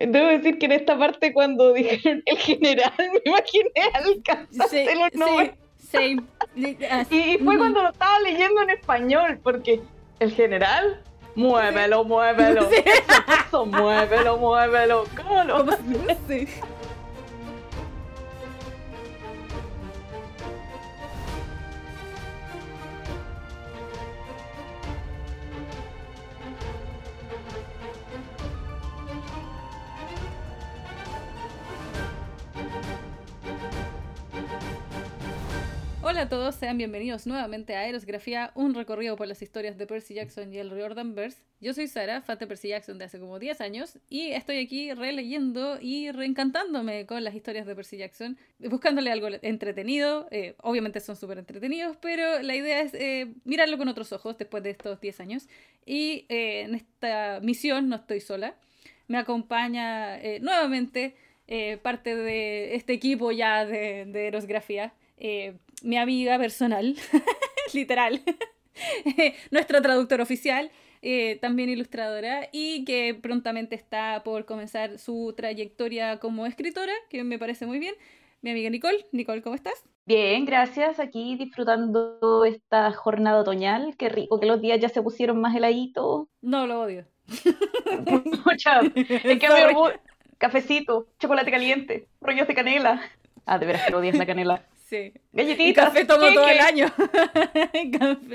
Debo decir que en esta parte cuando dijeron el general me imaginé al los nombres. Sí, y, fue cuando lo estaba leyendo en español, porque el general, muévelo, muévelo. Eso, muévelo, muévelo. ¿Cómo lo? Hola a todos, sean bienvenidos nuevamente a Aerosgrafía, un recorrido por las historias de Percy Jackson y el Riordanverse. Yo soy Sara, fan de Percy Jackson de hace como 10 años, y estoy aquí releyendo y reencantándome con las historias de Percy Jackson, buscándole algo entretenido. Eh, obviamente son súper entretenidos, pero la idea es eh, mirarlo con otros ojos después de estos 10 años. Y eh, en esta misión no estoy sola, me acompaña nuevamente parte de este equipo ya de, de mi amiga personal, literal, nuestra traductora oficial, eh, también ilustradora, y que prontamente está por comenzar su trayectoria como escritora, que me parece muy bien. Mi amiga Nicole. Nicole, ¿cómo estás? Bien, gracias. Aquí disfrutando esta jornada otoñal. Qué rico que los días ya se pusieron más heladitos. No, lo odio. Mucha. Es que me cafecito, chocolate caliente, rollos de canela. Ah, de veras que odias la canela. Sí. Galletitas. Y café tomo todo el año.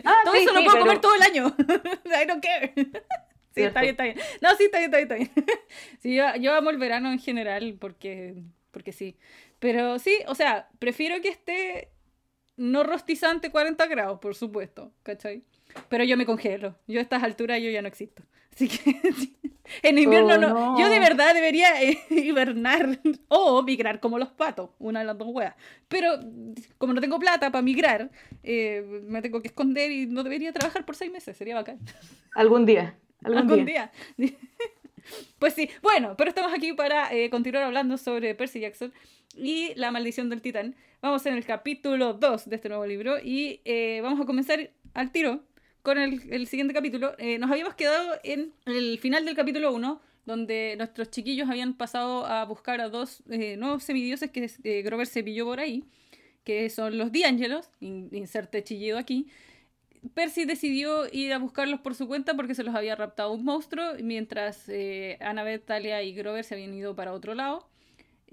Ah, todo eso lo puedo comer todo el año. I don't care. Sí, está bien, está bien. No, sí, está bien, está bien, está bien. Sí, yo, yo amo el verano en general porque, porque sí. Pero sí, o sea, prefiero que esté no rostizante 40 grados, por supuesto, ¿cachai? Pero yo me congelo. Yo a estas alturas yo ya no existo. Así que en invierno no. Yo de verdad debería eh, hibernar o migrar como los patos, una de las dos weas. Pero como no tengo plata para migrar, eh, me tengo que esconder y no debería trabajar por seis meses. Sería bacán. Algún día. Algún, día. pues sí. Bueno, pero estamos aquí para eh, continuar hablando sobre Percy Jackson y la maldición del titán. Vamos en el capítulo 2 de este nuevo libro y vamos a comenzar al tiro con el, siguiente capítulo. Eh, nos habíamos quedado en el final del capítulo 1, donde nuestros chiquillos habían pasado a buscar a dos eh, nuevos semidioses que eh, Grover se pilló por ahí, que son los D'Angelos, inserte chillido aquí. Percy decidió ir a buscarlos por su cuenta porque se los había raptado un monstruo, mientras Annabeth, Talia y Grover se habían ido para otro lado.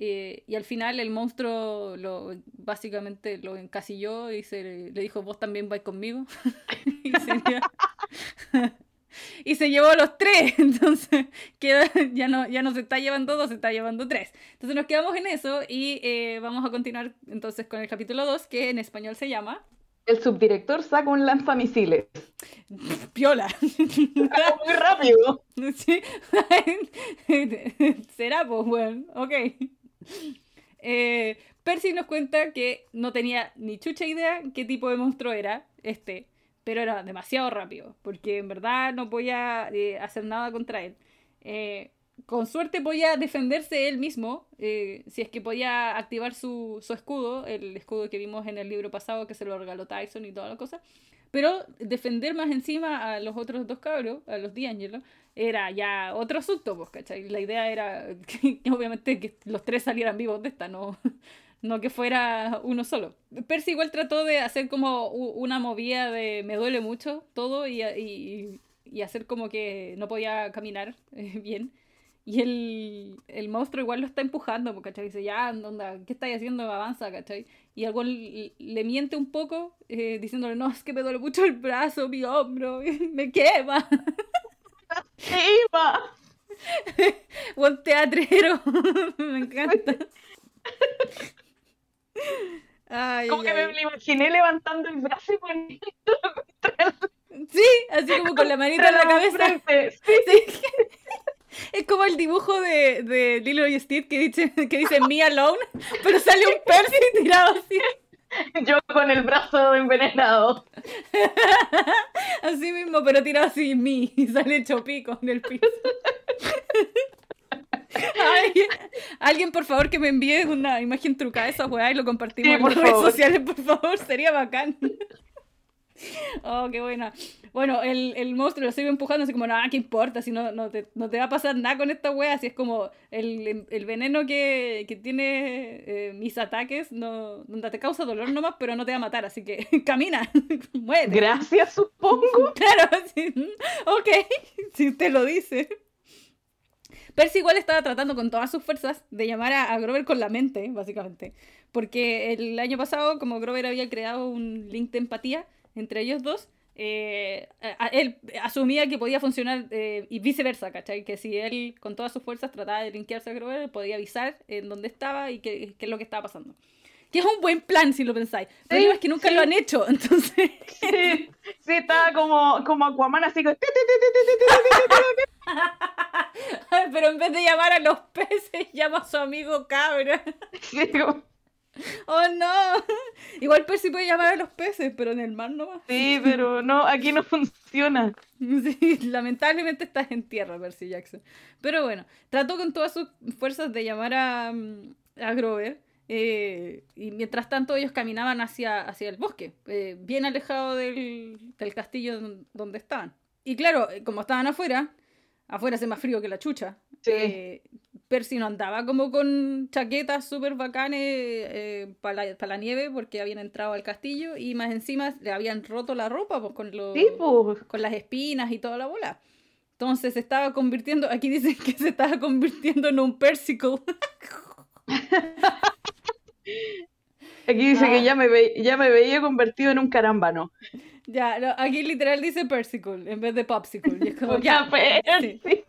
Eh, y al final el monstruo lo, básicamente lo encasilló y se, le dijo, vos también vais conmigo. y, se, llevó a los tres. Entonces queda, ya, no, ya no se está llevando dos, se está llevando tres. Entonces nos quedamos en eso y eh, vamos a continuar entonces con el capítulo 2, que en español se llama... El subdirector saca un lanzamisiles. Piola. muy rápido. Será, pues, bueno, ok. Eh, Percy nos cuenta que no tenía ni chucha idea qué tipo de monstruo era este, pero era demasiado rápido, porque en verdad no podía eh, hacer nada contra él. Eh, con suerte podía defenderse él mismo, si es que podía activar su, su, escudo, el escudo que vimos en el libro pasado que se lo regaló Tyson y toda la cosa. Pero defender más encima a los otros dos cabros, a los D'Angelo, era ya otro asunto, pues, ¿cachai? La idea era que, obviamente que los tres salieran vivos de esta, no, no que fuera uno solo. Percy igual trató de hacer como una movida de me duele mucho todo y, y, y hacer como que no podía caminar eh, bien. Y el, el, monstruo igual lo está empujando, pues, ¿cachai? Dice, ya, onda, ¿qué estáis haciendo? Avanza, ¿cachai? Y algo le, miente un poco, eh, diciéndole, no, es que me duele mucho el brazo, mi hombro, me quema. ¡Quema! Buen teatrero, me encanta. Ay, como que me imaginé levantando el brazo y poniendo Sí, así como con la manita en la cabeza. Sí. Es como el dibujo de, de Lilo y Steve que dice, que dice Me Alone, pero sale un Percy tirado así. Yo con el brazo envenenado. Así mismo, pero tirado así mí y sale chopico en el piso. alguien por favor que me envíe una imagen trucada de esa weá y lo compartimos en las redes sociales, por favor, sería bacán. Oh, qué buena. Bueno, el, el monstruo lo sigue empujando, así como, nada, ¿qué importa? Si no, no, te, no te va a pasar nada con esta wea, así es como el, el veneno que, que tiene eh, mis ataques, no, no te causa dolor nomás, pero no te va a matar, así que camina, muévete. Gracias, supongo. Claro, sí. ok, si usted lo dice. Percy igual estaba tratando con todas sus fuerzas de llamar a, a Grover con la mente, básicamente. Porque el año pasado, como Grover había creado un link de empatía entre ellos dos, eh, él asumía que podía funcionar eh, y viceversa, ¿cachai? Que si él con todas sus fuerzas trataba de linkearse a Grover, podía avisar en dónde estaba y qué, qué es lo que estaba pasando. Que es un buen plan si lo pensáis. Pero sí, es que nunca sí. lo han hecho, entonces... Sí, sí estaba como, como Aquaman así como... Pero en vez de llamar a los peces, llama a su amigo cabra. Oh no. Igual Percy puede llamar a los peces, pero en el mar no va. Sí, pero no, aquí no funciona. Sí, lamentablemente estás en tierra, Percy Jackson. Pero bueno, trató con todas sus fuerzas de llamar a, a Grover. Eh, y mientras tanto ellos caminaban hacia, hacia el bosque, eh, bien alejado del, del castillo donde estaban. Y claro, eh, como estaban afuera, afuera hace más frío que la chucha. Sí. Eh, Percy no andaba como con chaquetas súper bacanes eh, para la, pa la, nieve porque habían entrado al castillo y más encima le habían roto la ropa pues, con, los, sí, pues. con las espinas y toda la bola. Entonces se estaba convirtiendo, aquí dicen que se estaba convirtiendo en un persicle. Aquí dice ah. que ya me, ve, ya me veía convertido en un carámbano. Ya, no, aquí literal dice persicle en vez de popsicle. Y es como, ya, Percy. Sí.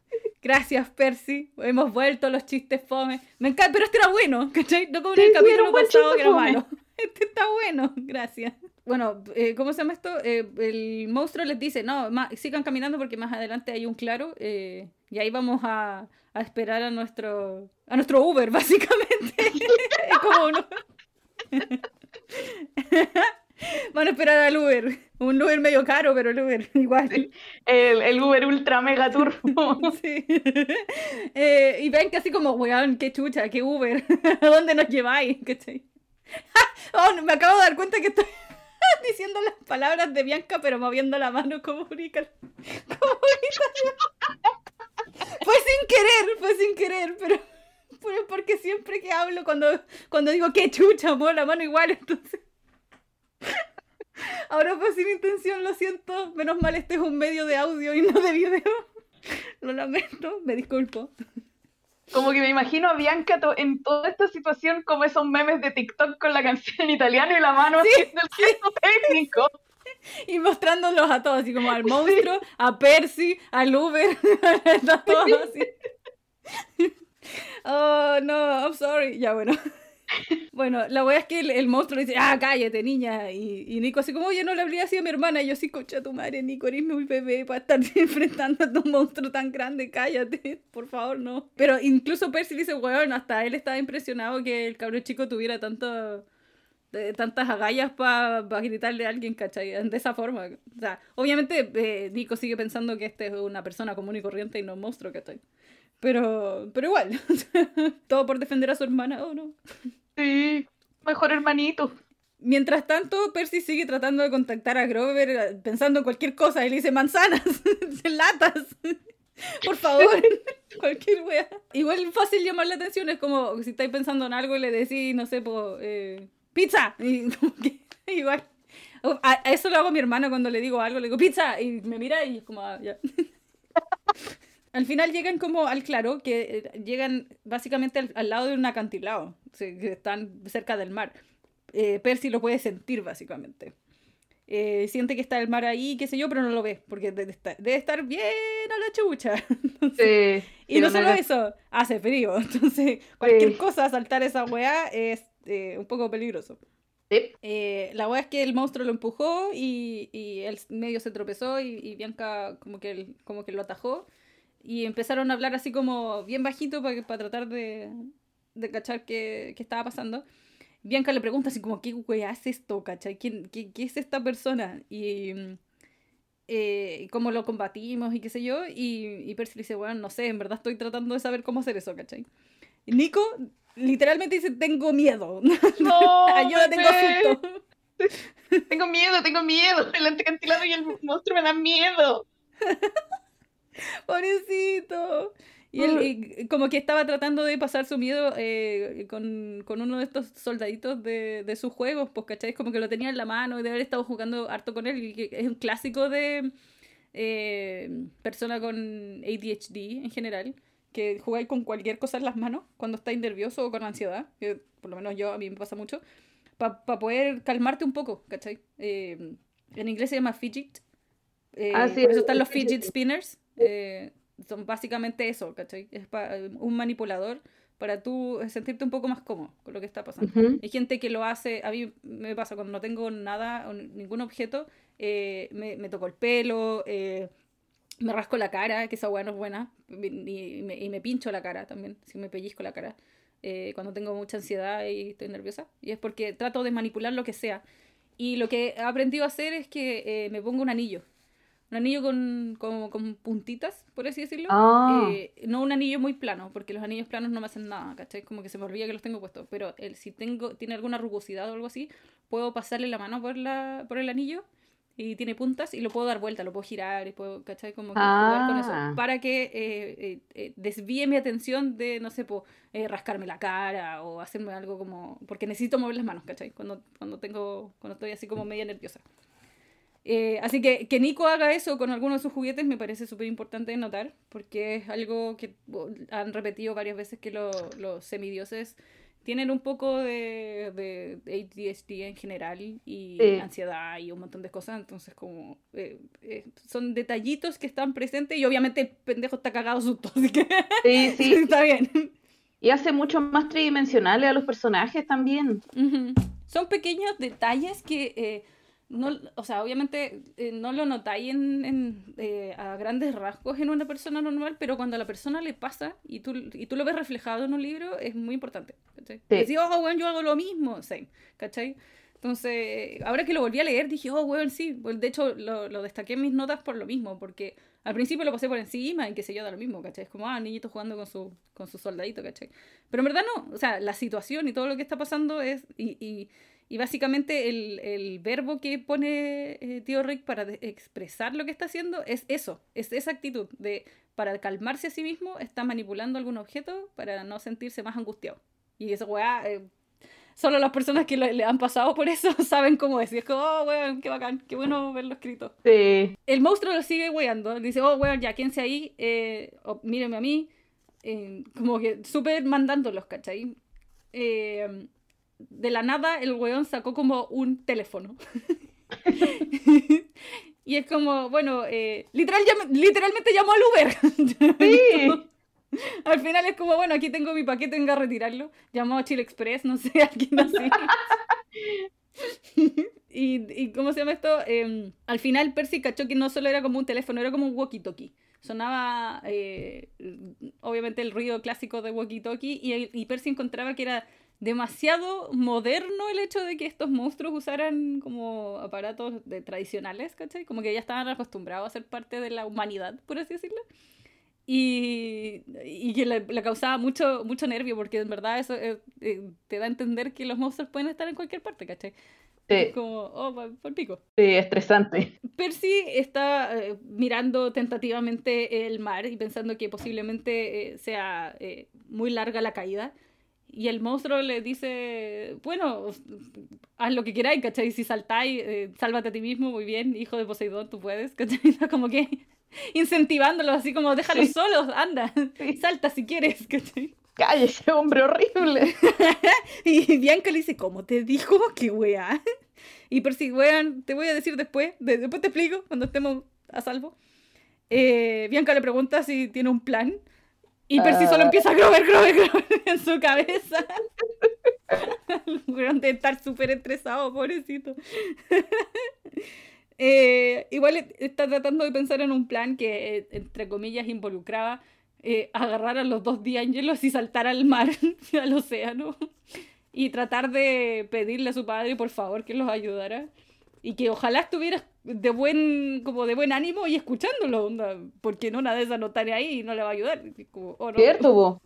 Gracias, Percy. Hemos vuelto los chistes fome. Me encanta, pero este era bueno, ¿cachai? No como en el capítulo pasado que era malo. Este está bueno, gracias. Bueno, eh, ¿cómo se llama esto? Eh, el monstruo les dice, no, más, sigan caminando porque más adelante hay un claro eh, y ahí vamos a, a, esperar a nuestro a nuestro Uber, básicamente. es como uno... Van a esperar al Uber. Un Uber medio caro, pero el Uber igual. El, el Uber ultra mega turbo. Sí. Eh, y ven que así como, weón, qué chucha, qué Uber. ¿A dónde nos lleváis? ¿Cachai? oh, me acabo de dar cuenta que estoy diciendo las palabras de Bianca, pero moviendo la mano como. Como Fue sin querer, fue sin querer, pero, pero porque siempre que hablo, cuando, cuando digo qué chucha, muevo la mano igual, entonces. Ahora fue sin intención, lo siento. Menos mal este es un medio de audio y no de video. Lo lamento, me disculpo. Como que me imagino a Bianca to en toda esta situación como esos memes de TikTok con la canción en italiano y la mano Sí, haciendo el gesto técnico. Y mostrándolos a todos, así como al monstruo, a Percy, al Uber, a todos así. Oh, no, I'm sorry. Ya, bueno. Bueno, la wea es que el, el monstruo dice, ah, cállate, niña. Y, y Nico así como, oye, no le habría así a mi hermana. Y yo sí, concha tu madre, Nico, eres muy bebé para estar enfrentando a un monstruo tan grande, cállate, por favor, no. Pero incluso Percy dice, weón, hasta él estaba impresionado que el cabrón chico tuviera tanto, de, tantas agallas para pa gritarle a alguien, ¿cachai? De esa forma. O sea, obviamente eh, Nico sigue pensando que este es una persona común y corriente y no un monstruo, ¿cachai? Pero, pero igual, todo por defender a su hermana, ¿o no? Sí, mejor hermanito. Mientras tanto, Percy sigue tratando de contactar a Grover pensando en cualquier cosa y le dice manzanas, latas. Por favor, cualquier wea. Igual fácil llamar la atención, es como si estáis pensando en algo y le decís, no sé, po, eh, pizza. Y igual. A, a eso lo hago a mi hermana cuando le digo algo, le digo pizza y me mira y es como, ah, ya. Al final llegan como al claro, que eh, llegan básicamente al, al lado de un acantilado, que están cerca del mar. Eh, Percy lo puede sentir básicamente. Eh, siente que está el mar ahí, qué sé yo, pero no lo ve, porque debe estar, debe estar bien a la chucha. Entonces, Sí, y no solo es- eso, hace frío. Entonces, cualquier Sí. cosa, saltar esa weá es eh, un poco peligroso. Sí. La weá es que el monstruo lo empujó y, y él medio se tropezó y, y Bianca como que, como que lo atajó. Y empezaron a hablar así como bien bajito para, para tratar de, de cachar qué, qué estaba pasando. Bianca le pregunta así como, ¿qué weá es esto, cachai? ¿Quién, qué, qué es esta persona? Y eh, cómo lo combatimos y qué sé yo. Y, y Percy le dice, bueno, no sé, en verdad estoy tratando de saber cómo hacer eso, ¿cachai? Y Nico literalmente dice, tengo miedo. No, Ayuda, tengo bebé. susto. tengo miedo, tengo miedo. El anticantilado y el monstruo me dan miedo. Pobrecito. Y él como que estaba tratando de pasar su miedo eh, con, uno de estos soldaditos de, de sus juegos, pues, ¿cachai? Como que lo tenía en la mano y de haber estado jugando harto con él. Y es un clásico de eh, persona con ADHD en general, que jugáis con cualquier cosa en las manos cuando estáis nervioso o con ansiedad, que por lo menos yo, a mí me pasa mucho, para poder calmarte un poco, ¿cachai? Eh, en inglés se llama fidget. Ah, por eso están los fidget spinners son básicamente eso, ¿cachai? Es un manipulador para tú sentirte un poco más cómodo con lo que está pasando. Hay gente que lo hace, a mí me pasa cuando no tengo nada, ningún objeto, eh, me, me, toco el pelo, eh, me rasco la cara, que esa hueá no es buena, y, me, pincho la cara también, si me pellizco la cara, eh, cuando tengo mucha ansiedad y estoy nerviosa, y es porque trato de manipular lo que sea. Y lo que he aprendido a hacer es que me pongo un anillo un anillo con, con, puntitas, por así decirlo. Ah. Eh, no un anillo muy plano, porque los anillos planos no me hacen nada, ¿cachai? Como que se me olvida que los tengo puestos. Pero el, si tengo, tiene alguna rugosidad o algo así, puedo pasarle la mano por, la, por el anillo y tiene puntas y lo puedo dar vuelta, lo puedo girar y puedo, ¿cachai? Como que jugar con eso. Ah. Para que eh, eh, desvíe mi atención de, no sé, po, rascarme la cara o hacerme algo como... Porque necesito mover las manos, ¿cachai? Cuando, cuando, tengo, cuando estoy así como media nerviosa. Eh, así que que Nico haga eso con algunos de sus juguetes me parece súper importante de notar, porque es algo que han repetido varias veces que los semidioses tienen un poco de, de ADHD en general y ansiedad y un montón de cosas, entonces como eh, eh, son detallitos que están presentes y obviamente el pendejo está cagado susto, así que sí, sí. está bien. Y hace mucho más tridimensionales a los personajes también. Son pequeños detalles que no, o sea, obviamente eh, no lo notáis en, en eh, a grandes rasgos en una persona normal, pero cuando a la persona le pasa y tú, y tú lo ves reflejado en un libro, es muy importante. ¿cachai? Sí. oh, bueno, yo hago lo mismo, same, ¿cachai? Entonces, ahora que lo volví a leer, dije, oh, bueno, sí. Pues, de hecho, lo, lo, destaqué en mis notas por lo mismo, porque al principio lo pasé por encima y que sé yo, da lo mismo, ¿cachai? Es como, ah, niñito jugando con su, con su soldadito, ¿cachai? Pero en verdad no, o sea, la situación y todo lo que está pasando es, y, y y básicamente el, el verbo que pone eh, Tío Rick para expresar lo que está haciendo es eso, es esa actitud de para calmarse a sí mismo está manipulando algún objeto para no sentirse más angustiado. Y eso, weá, eh, solo las personas que le, han pasado por eso saben cómo es. Y es como, oh, weón, qué bacán, qué bueno verlo escrito. Sí. El monstruo lo sigue weando, dice, oh, weón, ya, quédense ahí, eh, míreme a mí, eh, como que súper mandándolos, ¿cachai? Eh, de la nada el weón sacó como un teléfono. y es como, bueno, eh, literal, literalmente llamó al Uber. Sí. Al final es como, bueno, aquí tengo mi paquete, venga a retirarlo. Llamó a Chile Express, no sé, alguien así. y, y, ¿cómo se llama esto? Em, al final Percy cachó que no solo era como un teléfono, era como un walkie-talkie. Sonaba, eh, obviamente, el ruido clásico de walkie-talkie y, y Percy encontraba que era demasiado moderno el hecho de que estos monstruos usaran como aparatos de, tradicionales, ¿cachai? Como que ya estaban acostumbrados a ser parte de la humanidad, por así decirlo. Y, y que le, causaba mucho, mucho nervio, porque en verdad eso eh, eh, te da a entender que los monstruos pueden estar en cualquier parte, ¿cachai? Sí. Como, oh, por pico. Sí, estresante. Percy está eh, mirando tentativamente el mar y pensando que posiblemente sea muy larga la caída. Y el monstruo le dice, bueno, haz lo que queráis, ¿cachai? Si saltáis, eh, sálvate a ti mismo, muy bien, hijo de Poseidón, tú puedes, ¿cachai? Como que incentivándolos, así como, déjalos solos, anda, salta si quieres, ¿cachai? Cállese, hombre horrible. y Bianca le dice, ¿cómo te dijo? ¡Qué weá! Y por si, weón, te voy a decir después, después te explico, cuando estemos a salvo. Eh, Bianca le pregunta si tiene un plan. Y Percy solo ah. empieza a grover, grover, grover en su cabeza. de estar súper estresado, pobrecito. Eh, igual está tratando de pensar en un plan que, eh, entre comillas, involucraba eh, agarrar a los dos diángelos y saltar al mar, al océano, y tratar de pedirle a su padre, por favor, que los ayudara. Y que ojalá estuviera de buen, como de buen ánimo y escuchándolo, onda, porque no una de esas no estaría ahí y no le va a ayudar. Como, oh, Cierto, vos.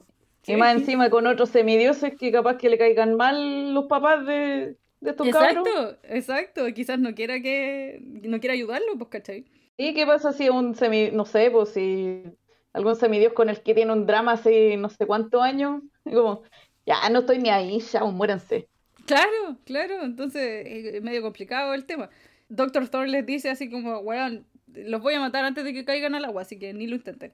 Y más encima con otros semidioses que capaz que le caigan mal los papás de, de estos exacto, cabros. Exacto, quizás no quiera que no quiera ayudarlo, pues, ¿cachai? ¿Y qué pasa si un semi, no sé, pues si algún semidios con el que tiene un drama hace no sé cuántos años? Como, ya no estoy ni ahí, ya, muéranse. Claro, claro, entonces es medio complicado el tema. Doctor Thor les dice así como, weón, los voy a matar antes de que caigan al agua, así que ni lo intenten.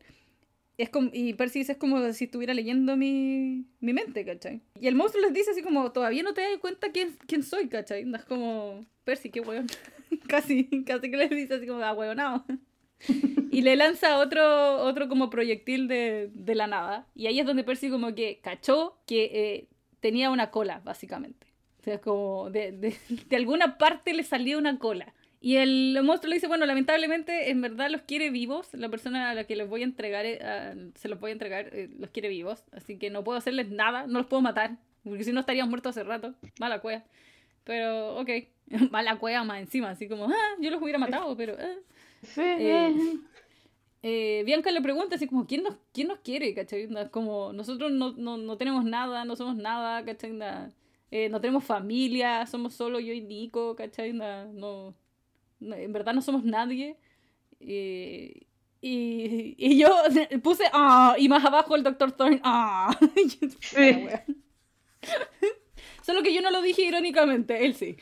Es como, y Percy dice, es como si estuviera leyendo mi, mi mente, ¿cachai? Y el monstruo les dice así como, todavía no te das cuenta quién, quién soy, ¿cachai? Es como, Percy, qué weón. casi, casi que les dice así como, ah, y le lanza otro, otro como proyectil de, de, la nada. Y ahí es donde Percy como que cachó que eh, tenía una cola, básicamente. O sea, como de, de, de alguna parte le salía una cola. Y el monstruo le dice, bueno, lamentablemente en verdad los quiere vivos, la persona a la que les voy a entregar, eh, se los voy a entregar, eh, los quiere vivos, así que no puedo hacerles nada, no los puedo matar, porque si no estarían muertos hace rato, mala cueva. Pero, ok, mala cueva más encima, así como, ah, yo los hubiera matado, pero... Ah. Sí. Eh, eh, Bianca le pregunta así como, ¿quién nos, quién nos quiere? ¿Cachai? Como nosotros no, no, no tenemos nada, no somos nada, ¿cachai? Eh, no tenemos familia, somos solo yo y Nico, ¿cachai? No, en verdad no somos nadie. Eh, y, y, yo puse ah, y más abajo el Dr. Thorne ah. Sí. Solo que yo no lo dije irónicamente, él sí.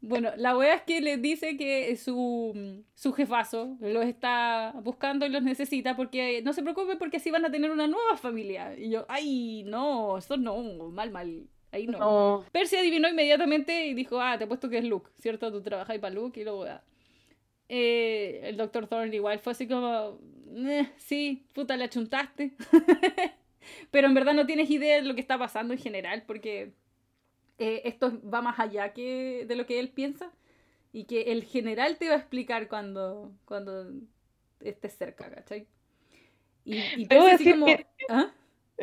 bueno, la wea es que le dice que su, su jefazo los está buscando y los necesita porque no se preocupe porque así van a tener una nueva familia. Y yo, ay, no, eso no, mal, mal. Ahí no. No. Percy adivinó inmediatamente y dijo, ah, te he puesto que es Luke, ¿cierto? Tú trabajas para Luke y luego... Ah. Eh, el Dr. Thorne igual fue así como, eh, sí, puta, le achuntaste. Pero en verdad no tienes idea de lo que está pasando en general porque eh, esto va más allá que de lo que él piensa y que el general te va a explicar cuando, cuando estés cerca, ¿cachai? Y, y Percy así como... que- ¿Ah?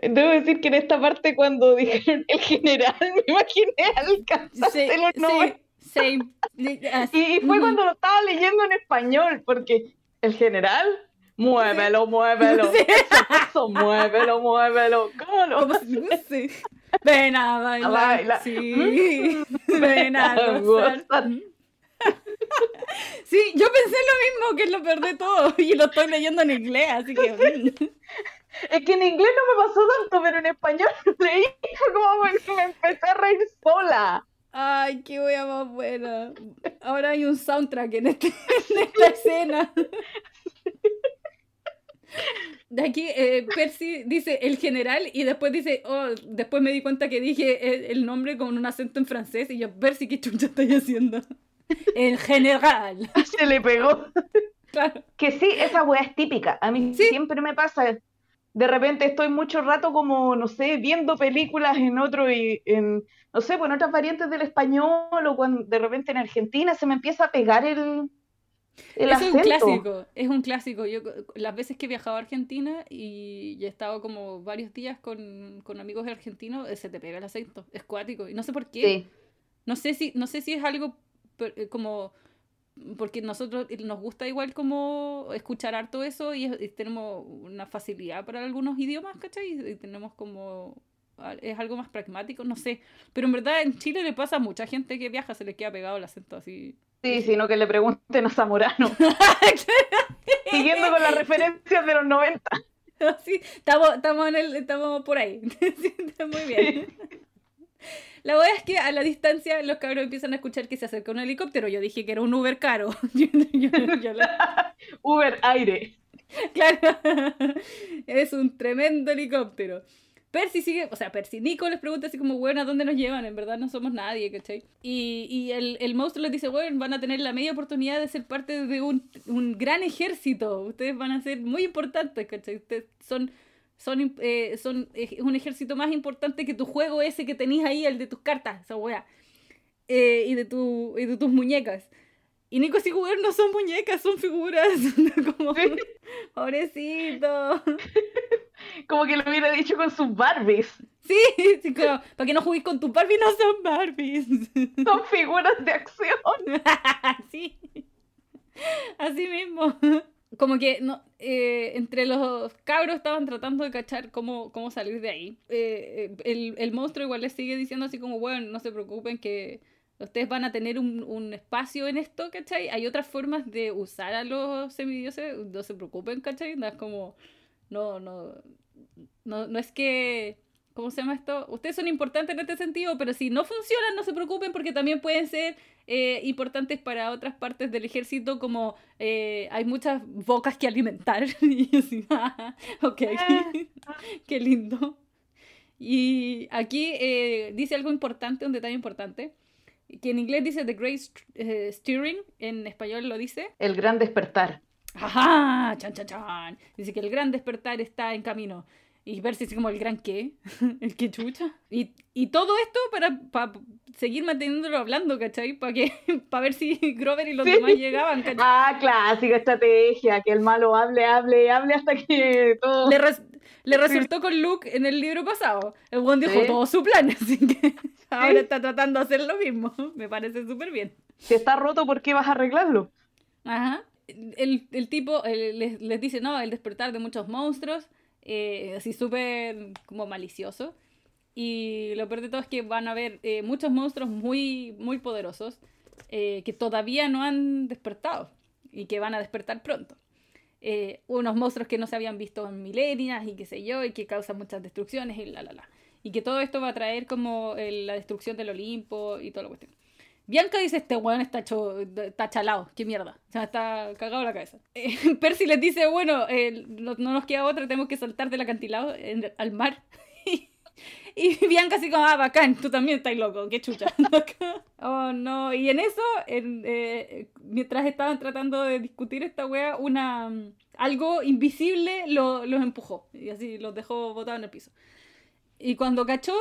Debo decir que en esta parte cuando dijeron el general, me imaginé al los sí, 90. same. Li- así- Y, fue cuando lo estaba leyendo en español, porque el general, muévelo, muévelo. Sí. Eso, muévelo, muévelo. ¿Cómo lo sí. Ven a bailar. bailar. Sí. Ven a A gozar. gozar. Sí, yo pensé lo mismo, que es lo peor de todo. Y lo estoy leyendo en inglés, así que. Es que en inglés no me pasó tanto, pero en español leí como me, me empecé a reír sola. Ay, qué wea más buena. Ahora hay un soundtrack en, este, en esta escena. De aquí, eh, Percy dice el general y después dice, oh, después me di cuenta que dije el, el nombre con un acento en francés y yo, Percy, ¿qué chucha estáis haciendo? El general. Se le pegó. Claro. Que sí, esa weá es típica. A mí Sí. siempre me pasa. De repente estoy mucho rato como, no sé, viendo películas en otro y en, no sé, pues en otras variantes del español o cuando de repente en Argentina se me empieza a pegar el, el es un clásico, es un clásico. Yo las veces que he viajado a Argentina y y he estado como varios días con, con amigos argentinos, eh, se te pega el acento, es cuático. Y no sé por qué. Sí. No sé si, no sé si es algo eh, como porque nosotros nos gusta igual como escuchar harto eso y, tenemos una facilidad para algunos idiomas, ¿cachai? Y, y tenemos como es algo más pragmático, no sé. Pero en verdad en Chile le pasa a mucha gente que viaja, se le queda pegado el acento así. Sí, sino que le pregunten a Zamorano. Siguiendo con las referencias de los 90. Sí, estamos, estamos, en el, estamos por ahí. Sí, está muy bien. La verdad es que a la distancia los cabros empiezan a escuchar que se acerca un helicóptero. Yo dije que era un Uber caro. Yo- yo- yo la- Uber aire. claro, es un tremendo helicóptero. Percy sigue, o sea, Percy, Nico les pregunta así como, bueno, ¿a dónde nos llevan? En verdad no somos nadie, ¿cachai? Y, y el, el monstruo les dice, bueno, van a tener la media oportunidad de ser parte de un, un gran ejército. Ustedes van a ser muy importantes, ¿cachai? Ustedes son, son, eh, son eh, un ejército más importante que tu juego ese que tenías ahí, el de tus cartas, esa wea. Eh, y, de tu, y de tus muñecas. Y Nico así, weón, no son muñecas, son figuras. como, Sí. pobrecito. Como que lo hubiera dicho con sus Barbies. Sí, sí, como, para que no jugues con tu Barbie, no son Barbies. Son figuras de acción. sí. Así mismo. Como que no, eh, entre los cabros estaban tratando de cachar cómo, cómo salir de ahí. Eh, eh, el, el, monstruo igual les sigue diciendo así como, bueno, no se preocupen que ustedes van a tener un, un, espacio en esto, ¿cachai? Hay otras formas de usar a los semidioses, no se preocupen, ¿cachai? No es como, no, no, no, no es que ¿Cómo se llama esto? Ustedes son importantes en este sentido, pero si no funcionan, no se preocupen porque también pueden ser eh, importantes para otras partes del ejército, como eh, hay muchas bocas que alimentar. y así, ah, ok, ah. qué lindo. Y aquí eh, dice algo importante, un detalle importante, que en inglés dice The Great Steering, en español lo dice. El gran despertar. Ajá, chan, chan, chan. Dice que el gran despertar está en camino y verse así como el gran qué, el que chucha. Y, y todo esto para, para seguir manteniéndolo hablando, ¿cachai? Para que para ver si Grover y los demás llegaban, ¿cachai? Ah, clásica estrategia, que el malo hable, hable, hable hasta que todo... Le, le resultó con Luke en el libro pasado. El buen dijo todo su plan, así que ahora está tratando de hacer lo mismo. Me parece súper bien. Si está roto, ¿por qué vas a arreglarlo? Ajá. El, el tipo les, les dice, no, el despertar de muchos monstruos eh, así súper como malicioso. Y lo peor de todo es que van a haber eh, muchos monstruos muy, muy poderosos eh, que todavía no han despertado y que van a despertar pronto. unos monstruos que no se habían visto en milenias y qué sé yo, y que causan muchas destrucciones y la la la. Y que todo esto va a traer como la destrucción del Olimpo y todo lo cuestión. Bianca dice, este weón está, hecho, está chalado, qué mierda. O sea, está cagado la cabeza. Percy les dice, bueno, eh, no, nos queda otra, tenemos que saltar del acantilado al mar. y Bianca así como, ah, bacán, tú también estás loco, qué chucha. oh, no. Y en eso, eh, mientras estaban tratando de discutir esta wea, una, algo invisible los empujó. Y así los dejó botados en el piso. Y cuando cachó,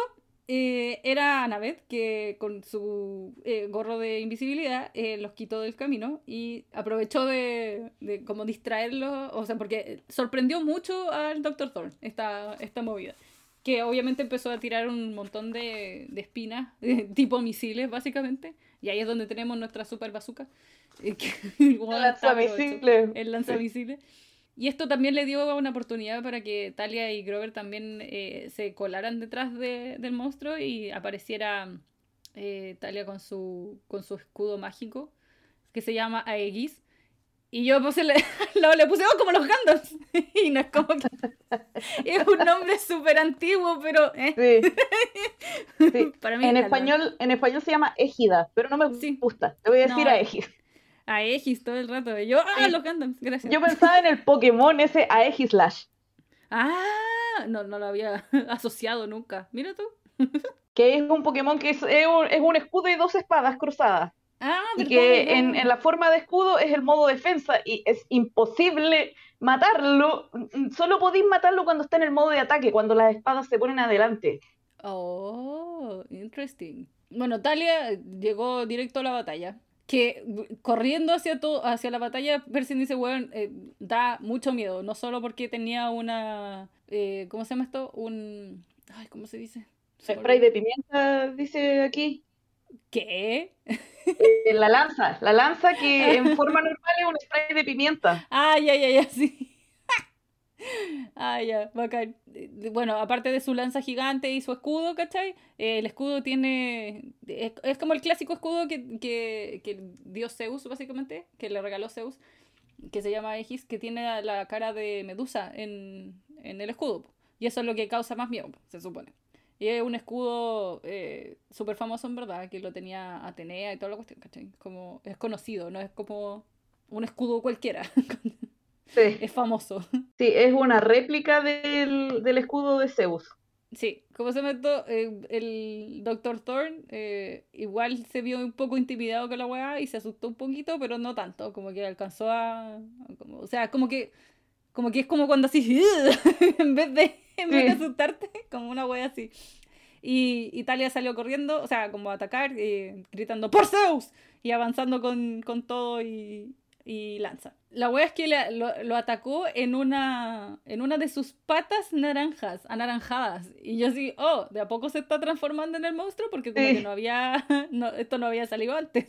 eh, era Annabeth, que con su eh, gorro de invisibilidad eh, los quitó del camino y aprovechó de, de como distraerlos, o sea, porque sorprendió mucho al Dr. Thorne esta, esta movida. Que obviamente empezó a tirar un montón de, de espinas, tipo misiles, básicamente. Y ahí es donde tenemos nuestra super bazooka. el lanzamisiles. El lanzamisiles. Y esto también le dio una oportunidad para que Talia y Grover también eh, se colaran detrás de, del monstruo y apareciera eh, Talia con su, con su escudo mágico que se llama Aegis. Y yo puse le, le puse oh, como los Gandalf. y no es como que. Es un nombre súper antiguo, pero. Eh. Sí. Para mí en, español, en español se llama Égida, pero no me gusta. Te voy a decir Aegis. Aegis todo el rato. yo, ah, los Gundams, gracias. Yo pensaba en el Pokémon ese Aegis Slash. Ah, no, no lo había asociado nunca. Mira tú. que es un Pokémon que es, un, escudo y dos espadas cruzadas. Ah, y que en, en, la forma de escudo es el modo defensa y es imposible matarlo. Solo podéis matarlo cuando está en el modo de ataque, cuando las espadas se ponen adelante. Oh, interesting. Bueno, Talia llegó directo a la batalla que corriendo hacia, todo, hacia la batalla, Percy dice, weón, eh, da mucho miedo, no solo porque tenía una, eh, ¿cómo se llama esto? Un, ay, ¿cómo se dice? Spray de pimienta, dice aquí. ¿Qué? Eh, la lanza, la lanza que en forma normal es un spray de pimienta. Ah, ya, ya, ya, sí. Ah, ya, bacán. Bueno, aparte de su lanza gigante y su escudo, ¿cachai? Eh, el escudo tiene. Es, como el clásico escudo que, que, que, dio Zeus, básicamente, que le regaló Zeus, que se llama Aegis, que tiene la cara de Medusa en, en el escudo. Y eso es lo que causa más miedo, se supone. Y es un escudo eh, súper famoso, en verdad, que lo tenía Atenea y toda la cuestión, ¿cachai? Como es conocido, no es como un escudo cualquiera. Es famoso. Sí, es una réplica del, del escudo de Zeus. Sí, como se metió eh, el Dr. Thorne eh, igual se vio un poco intimidado con la weá y se asustó un poquito, pero no tanto, como que alcanzó a... Como, o sea, como que como que es como cuando así, en vez de, en vez de asustarte, como una weá así. Y Italia salió corriendo, o sea, como a atacar, eh, gritando ¡Por Zeus! Y avanzando con, con todo y, y lanza. La wea es que lo, lo, atacó en una, en una de sus patas naranjas, anaranjadas. Y yo así, oh, de a poco se está transformando en el monstruo porque como que no había, no, esto no había salido antes.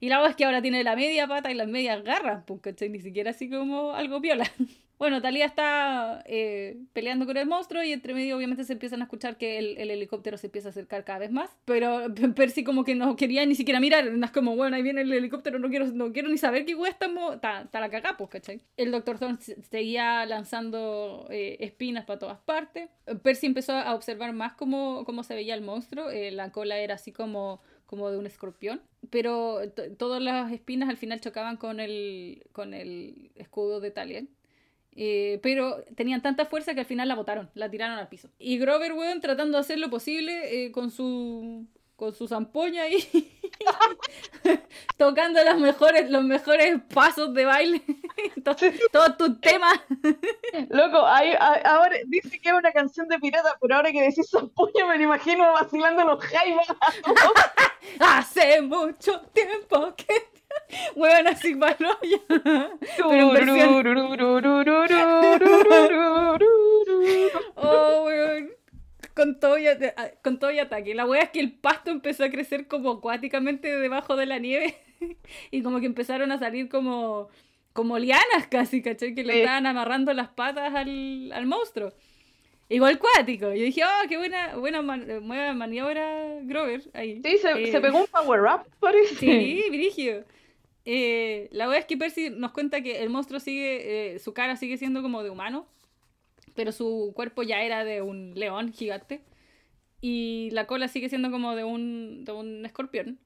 Y la wea es que ahora tiene la media pata y las medias garras, pues, Ni siquiera así como algo viola. Bueno, Talía está eh, peleando con el monstruo y entre medio obviamente se empiezan a escuchar que el, el, helicóptero se empieza a acercar cada vez más. Pero Percy como que no quería ni siquiera mirar. Es como, bueno, ahí viene el helicóptero, no quiero, no quiero ni saber qué hueá estamos... Está, la cagada, pues, ¿cachai? El Doctor Thorne seguía lanzando eh, espinas para todas partes. Percy empezó a observar más cómo, cómo se veía el monstruo. Eh, la cola era así como como de un escorpión, pero todas las espinas al final chocaban con el, con el escudo de Talia. Eh, pero tenían tanta fuerza que al final la botaron, la tiraron al piso. Y Grover, weón, tratando de hacer lo posible eh, con su con su zampoña y tocando los mejores, los mejores pasos de baile, todo, tu tema. Loco, ahora dice que es una canción de pirata, pero ahora que decís zampoña me lo imagino vacilando los jaivas. Hace mucho tiempo que Huevona así. Pero Oh, weón. Con todo, y, con todo y ataque. La wea es que el pasto empezó a crecer como acuáticamente debajo de la nieve. y como que empezaron a salir como, como lianas casi, ¿cachai? Que le estaban amarrando las patas al, al monstruo. Igual cuático. Yo dije, oh, qué buena, buena maniobra Grover ahí. Sí, se, se pegó un power up, parece. Sí, Virigio. Eh, la verdad es que Percy nos cuenta que el monstruo sigue, eh, su cara sigue siendo como de humano, pero su cuerpo ya era de un león gigante. Y la cola sigue siendo como de un, de un escorpión.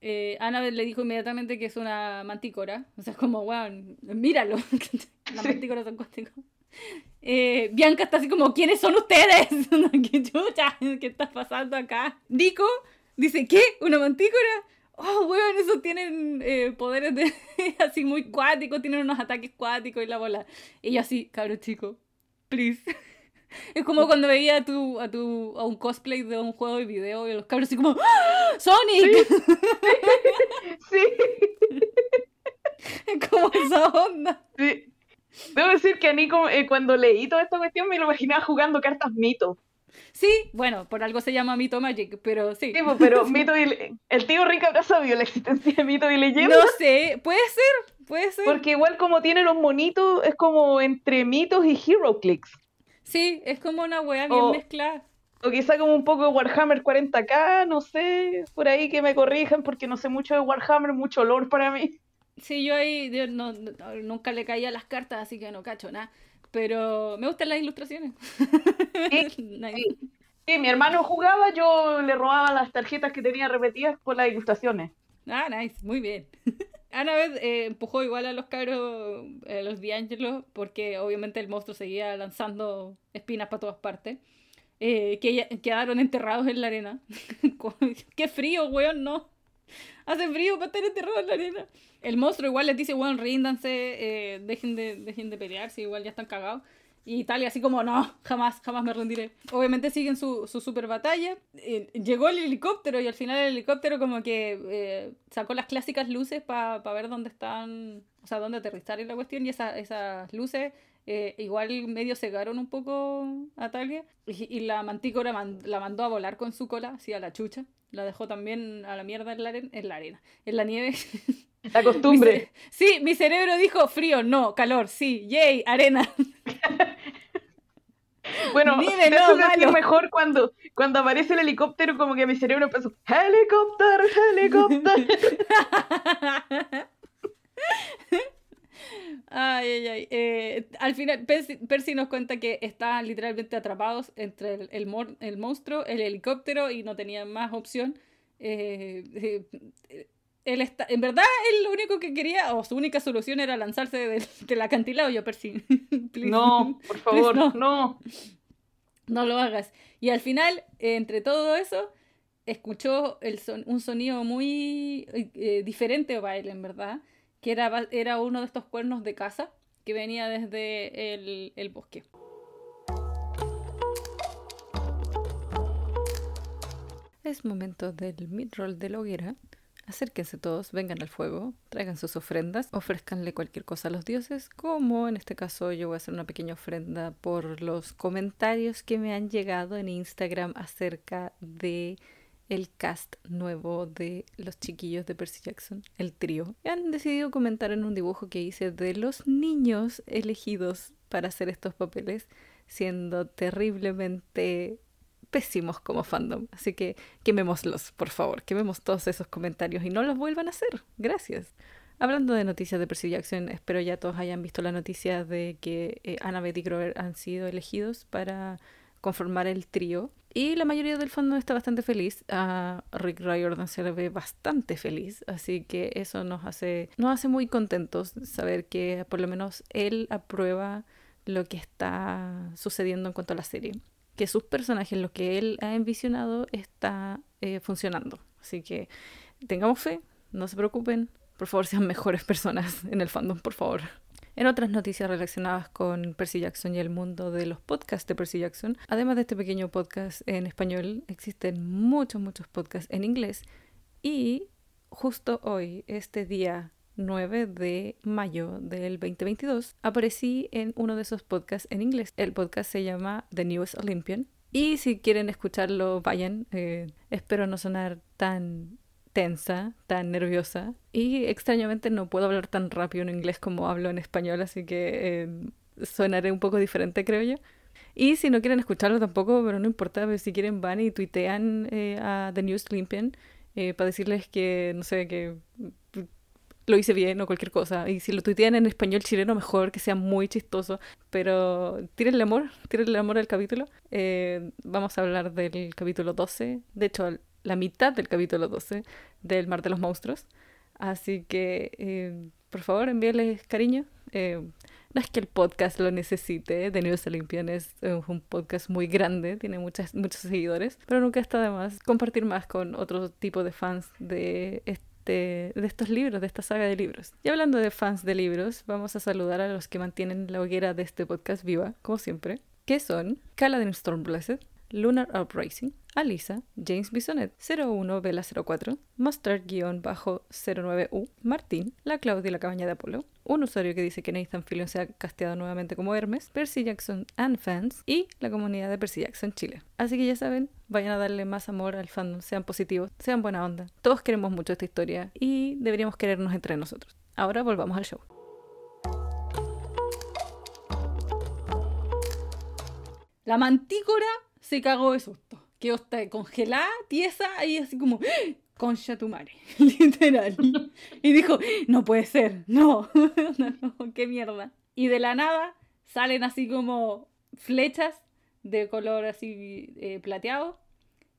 Eh, Annabelle le dijo inmediatamente que es una mantícora. O sea, es como, weón, míralo. Las mantícoras son cuánticos. Eh, Bianca está así como, ¿quiénes son ustedes? ¿Qué chucha? ¿Qué está pasando acá? Nico dice, ¿qué? ¿Una mantícora? Oh, weón, esos tienen eh, poderes de así muy cuáticos, tienen unos ataques cuáticos y la bola. Y yo así, cabrón chico, please. Es como cuando veía a, tu, a, tu, a un cosplay de un juego de video y los cabros así como ¡Ah! ¡Sonic! Sí. Es como esa onda. Sí. Debo decir que a mí eh, cuando leí toda esta cuestión me lo imaginaba jugando cartas mito. Sí, bueno, por algo se llama Mito Magic, pero sí. Sí, pues, pero Mito y... El tío Rick habrá sabido la existencia de Mito y Leyenda. No sé, puede ser, puede ser. Porque igual como tiene los monitos, es como entre mitos y Hero Clicks. Sí, es como una wea bien mezclada. O quizá como un poco de Warhammer 40k, no sé, por ahí que me corrijan porque no sé mucho de Warhammer, mucho olor para mí. Sí, yo ahí no, nunca le caía las cartas, así que no cacho nada. Pero me gustan las ilustraciones. Sí, mi hermano jugaba, yo le robaba las tarjetas que tenía repetidas por las ilustraciones. Ah, nice, muy bien. Annabeth eh, empujó igual a los cabros, a los D'Angelo, porque obviamente el monstruo seguía lanzando espinas para todas partes. Eh, que quedaron enterrados en la arena. Qué frío, weón, no. Hace frío para estar enterrado en la arena. El monstruo igual les dice, weón, ríndanse, eh, dejen, de, dejen de pelearse, igual ya están cagados. Y Italia así como, no, jamás, jamás me rendiré. Obviamente siguen su, su super batalla. Eh, llegó el helicóptero y al final el helicóptero como que eh, sacó las clásicas luces para ver dónde están, o sea, dónde aterrizar en la cuestión. Y esas luces eh, igual medio cegaron un poco a Talia. Y, la mantícora la mandó a volar con su cola, así a la chucha. La dejó también a la mierda en la, arena, en la arena, en la nieve. La costumbre. sí, mi cerebro dijo frío, no, calor, sí, yay, arena. Bueno, Nieve, no, malo. mejor cuando, cuando aparece el helicóptero, como que mi cerebro empezó, helicóptero, helicóptero. Ay, ay, ay. Eh, al final, Percy, nos cuenta que estaban literalmente atrapados entre el, el, monstruo, el helicóptero y no tenían más opción. Eh, eh, él está, en verdad, él lo único que quería, o su única solución era lanzarse del, del acantilado. Yo, Percy, no, por favor, no. no. No lo hagas. Y al final, entre todo eso, escuchó el un sonido muy diferente para él, en verdad que era, uno de estos cuernos de caza que venía desde el, el bosque. Es momento del midroll de la hoguera. Acérquense todos, vengan al fuego, traigan sus ofrendas, ofrezcanle cualquier cosa a los dioses, como en este caso yo voy a hacer una pequeña ofrenda por los comentarios que me han llegado en Instagram acerca de el cast nuevo de los chiquillos de Percy Jackson, el trío. Han decidido comentar en un dibujo que hice de los niños elegidos para hacer estos papeles, siendo terriblemente pésimos como fandom. Así que quemémoslos, por favor. Quememos todos esos comentarios y no los vuelvan a hacer. Gracias. Hablando de noticias de Percy Jackson, espero ya todos hayan visto la noticia de que eh, Annabeth y Grover han sido elegidos para conformar el trío. Y la mayoría del fandom está bastante feliz. A Rick Riordan se le ve bastante feliz. Así que eso nos hace, nos hace muy contentos saber que por lo menos él aprueba lo que está sucediendo en cuanto a la serie que sus personajes, lo que él ha envisionado, está eh, funcionando. Así que tengamos fe, no se preocupen, por favor sean mejores personas en el fandom, por favor. En otras noticias relacionadas con Percy Jackson y el mundo de los podcasts de Percy Jackson, además de este pequeño podcast en español, existen muchos, muchos podcasts en inglés. Y justo hoy, este día 9 de mayo del 2022, aparecí en uno de esos podcasts en inglés. El podcast se llama The Newest Olympian. Y si quieren escucharlo, vayan. Eh, espero no sonar tan tensa, tan nerviosa. Y extrañamente no puedo hablar tan rápido en inglés como hablo en español, así que eh, sonaré un poco diferente, creo yo. Y si no quieren escucharlo tampoco, pero no importa, si quieren van y tuitean eh, a The News Olympian para decirles que, no sé, que lo hice bien o cualquier cosa. Y si lo tuitean en español chileno, mejor que sea muy chistoso. Pero tírenle amor, tírenle amor al capítulo. Eh, vamos a hablar del capítulo 12. De hecho, la mitad del capítulo 12 del Mar de los Monstruos. Así que, eh, por favor, envíenles cariño. Eh, no es que el podcast lo necesite, The News Olympian es un podcast muy grande, tiene muchas, muchos seguidores, pero nunca está de más compartir más con otro tipo de fans de este de, estos libros, de esta saga de libros. Y hablando de fans de libros, vamos a saludar a los que mantienen la hoguera de este podcast viva, como siempre, que son Caladin Stormblessed, Lunar Uprising, Alisa, James Bisonet, 01 Vela 04, Mustard-09U, Martín, La Claudia y la Cabaña de Apolo, un usuario que dice que Nathan Fillion se ha casteado nuevamente como Hermes, Percy Jackson and Fans y la comunidad de Percy Jackson Chile. Así que ya saben, vayan a darle más amor al fandom, sean positivos, sean buena onda. Todos queremos mucho esta historia y deberíamos querernos entre nosotros. Ahora volvamos al show. La mantícora se cagó de susto. Quedó hasta congelada, tiesa, ahí así como, ¡Ah! concha tu madre, literal. Y dijo, no puede ser, no, no, qué mierda. Y de la nada salen así como flechas de color así eh, plateado.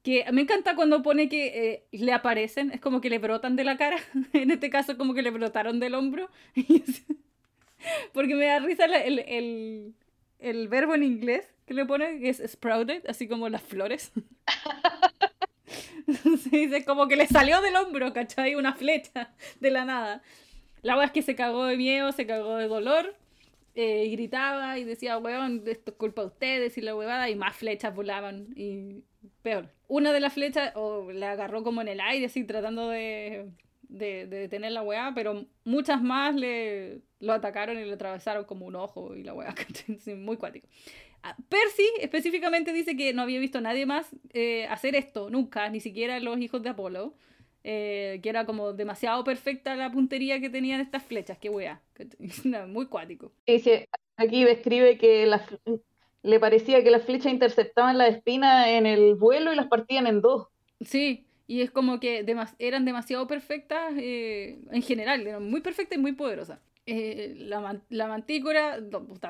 Que me encanta cuando pone que eh, le aparecen, es como que le brotan de la cara. en este caso, como que le brotaron del hombro. Porque me da risa el, el, el verbo en inglés que le pone, que es sprouted, así como las flores. Se dice como que le salió del hombro, ¿cachai? Una flecha de la nada. La verdad es que se cagó de miedo, se cagó de dolor. Eh, y gritaba y decía, weón, esto es culpa de ustedes y la huevada, y más flechas volaban. Y peor. Una de las flechas o la agarró como en el aire, así tratando de, de, de detener la weá, pero muchas más le lo atacaron y le atravesaron como un ojo y la weá, muy cuático. Ah, Percy específicamente dice que no había visto a nadie más eh, hacer esto, nunca, ni siquiera los hijos de Apolo. Eh, que era como demasiado perfecta la puntería que tenían estas flechas, qué wea, muy cuático. Dice, aquí describe que le parecía que las flechas interceptaban la espina en el vuelo y las partían en dos. Sí, y es como que eran demasiado perfectas eh, en general, eran muy perfectas y muy poderosas. Eh, la, la, mantícora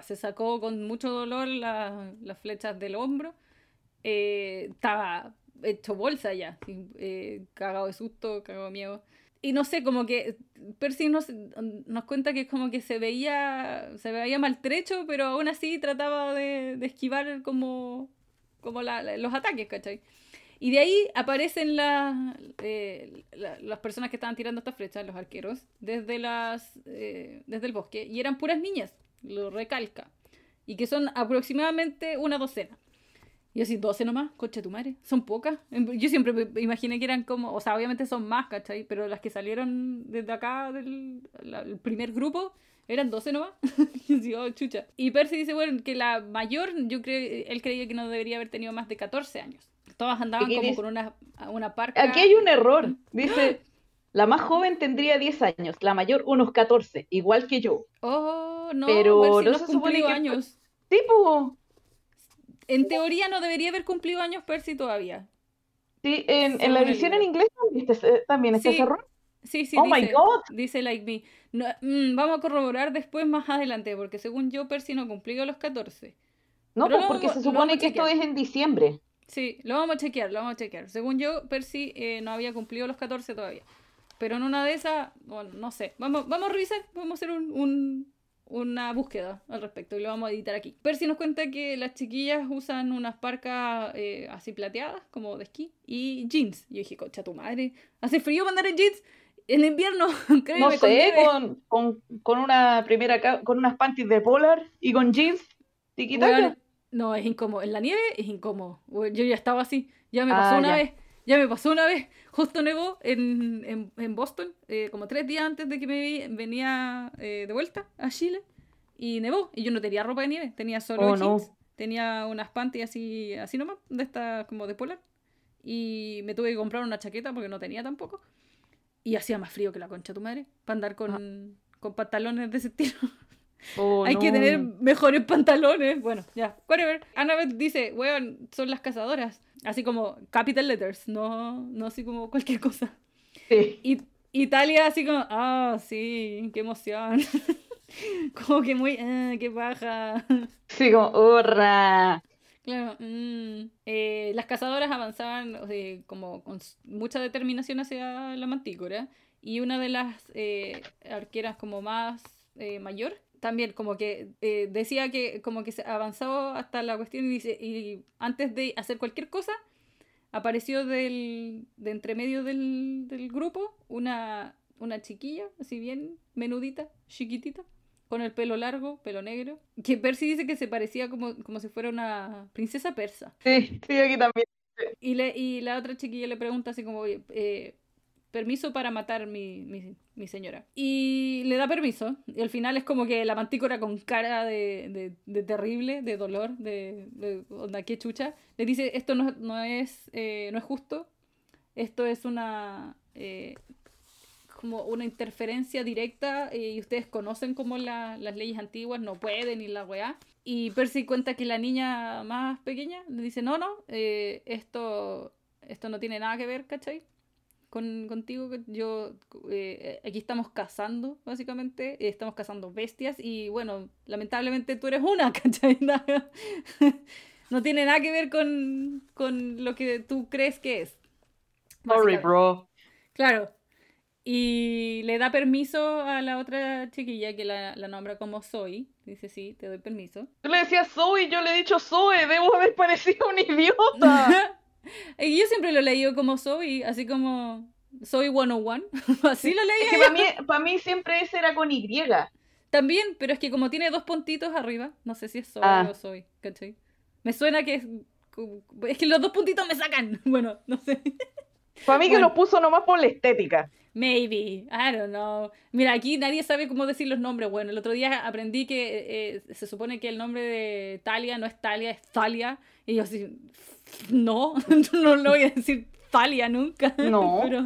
se sacó con mucho dolor las flechas del hombro. Eh, estaba hecho bolsa ya, eh, cagado de susto, cagado de miedo. Y no sé, como que Percy nos, nos cuenta que es como que se veía, se veía maltrecho, pero aún así trataba de, de esquivar como, como los ataques, ¿cachai? Y de ahí aparecen eh, las personas que estaban tirando estas flechas, los arqueros, desde, las, eh, desde el bosque. Y eran puras niñas, lo recalca. Y que son aproximadamente una docena. Y así, 12 nomás, coche tu madre. Son pocas. Yo siempre me imaginé que eran como, o sea, obviamente son más, ¿cachai? Pero las que salieron desde acá, del la- el primer grupo, eran 12 nomás. y así, oh, chucha. Y Percy dice, bueno, que la mayor, yo creo, él creía que no debería haber tenido más de 14 años. Todas andaban como dice- con una, una parca. Aquí hay un error. Dice, la más joven tendría 10 años, la mayor unos 14, igual que yo. Oh, no, Pero no no se supone que- años. Tipo, En teoría no debería haber cumplido años Percy todavía. sí, en, en la edición en inglés también está ese- Sí. error. Sí, sí, Oh my dice, God. dice Like Me. No, mm, vamos a corroborar después más adelante, porque según yo, Percy no cumplió los 14. No, Pero pues porque se supone que esto es en diciembre. Sí, lo vamos a chequear, lo vamos a chequear. Según yo, Percy eh, no había cumplido los 14 todavía. Pero en una de esas, bueno, no sé. Vamos, vamos a revisar, vamos a hacer un, un- una búsqueda al respecto y lo vamos a editar aquí. Percy nos cuenta que las chiquillas usan unas parcas eh, así plateadas, como de esquí, y jeans. Y yo dije, concha tu madre, ¿hace frío para andar en jeans? En invierno, créeme, No sé, con, con, con una primera con unas panties de polar y con jeans. tiquitaca. No, es incómodo. En la nieve es incómodo. Yo ya estaba así. Ya me pasó Ah, una ya. vez. Ya me pasó una vez. Justo nevó en, en, en Boston, eh, como tres días antes de que me venía eh, de vuelta a Chile. Y nevó. Y yo no tenía ropa de nieve. Tenía solo Oh, no. jeans. Tenía unas panties así, así nomás, de estas como de polar. Y me tuve que comprar una chaqueta porque no tenía tampoco. Y hacía más frío que la concha tu madre. Para andar con, con pantalones de ese estilo. Oh, Hay que no. tener mejores pantalones. Bueno, ya, whatever. Annabeth dice, weón, son las cazadoras. Así como capital letters, no, no así como cualquier cosa. Sí. Y Italia así como, ah, sí, qué emoción. como que muy, ah, qué baja. Sí, como, ¡hurra! Claro, mm. Eh, las cazadoras avanzaban o sea, como con mucha determinación hacia la mantícora y una de las eh, arqueras como más eh, mayor también como que eh, decía que como que se avanzó hasta la cuestión y dice y antes de hacer cualquier cosa apareció del de entre medio del, del grupo una una chiquilla así bien menudita chiquitita con el pelo largo, pelo negro, que Percy dice que se parecía como, como si fuera una princesa persa. Sí, sí, aquí también. Y, le, y la otra chiquilla le pregunta así como, "Oye, eh, permiso para matar mi, mi, señora. Y le da permiso. Y al final es como que la mantícora con cara de, de, terrible, de dolor, de, de onda, qué chucha, le dice, esto no, no, es, eh, no es justo, esto es una... eh, como una interferencia directa eh, y ustedes conocen como la- las leyes antiguas, no pueden y la weá. Y Percy cuenta que la niña más pequeña le dice, no, no, esto, esto no tiene nada que ver, ¿cachai? Con, contigo, yo, eh, aquí estamos cazando, básicamente, eh, estamos cazando bestias y bueno, lamentablemente tú eres una, ¿cachai? No tiene nada que ver con, con lo que tú crees que es. Sorry, bro. Claro. Y le da permiso a la otra chiquilla que la, la nombra como Zoe. Dice, sí, te doy permiso. Yo le decía Zoe, yo le he dicho Zoe, debo haber parecido un idiota. y yo siempre lo leído como Zoe, así como Zoe 101. así lo Es leía. que para mí, para mí siempre ese era con Y. También, pero es que como tiene dos puntitos arriba, no sé si es Zoe Ah. o Zoe, ¿cachai? Me suena que es... Es que los dos puntitos me sacan. Bueno, no sé. Para mí que lo puso nomás por la estética. Maybe, I don't know. Mira, aquí nadie sabe cómo decir los nombres. Bueno, el otro día aprendí que eh, se supone que el nombre de Talia no es Talia, es Thalia. Y yo así, no, no lo voy a decir Thalia nunca. No. Pero,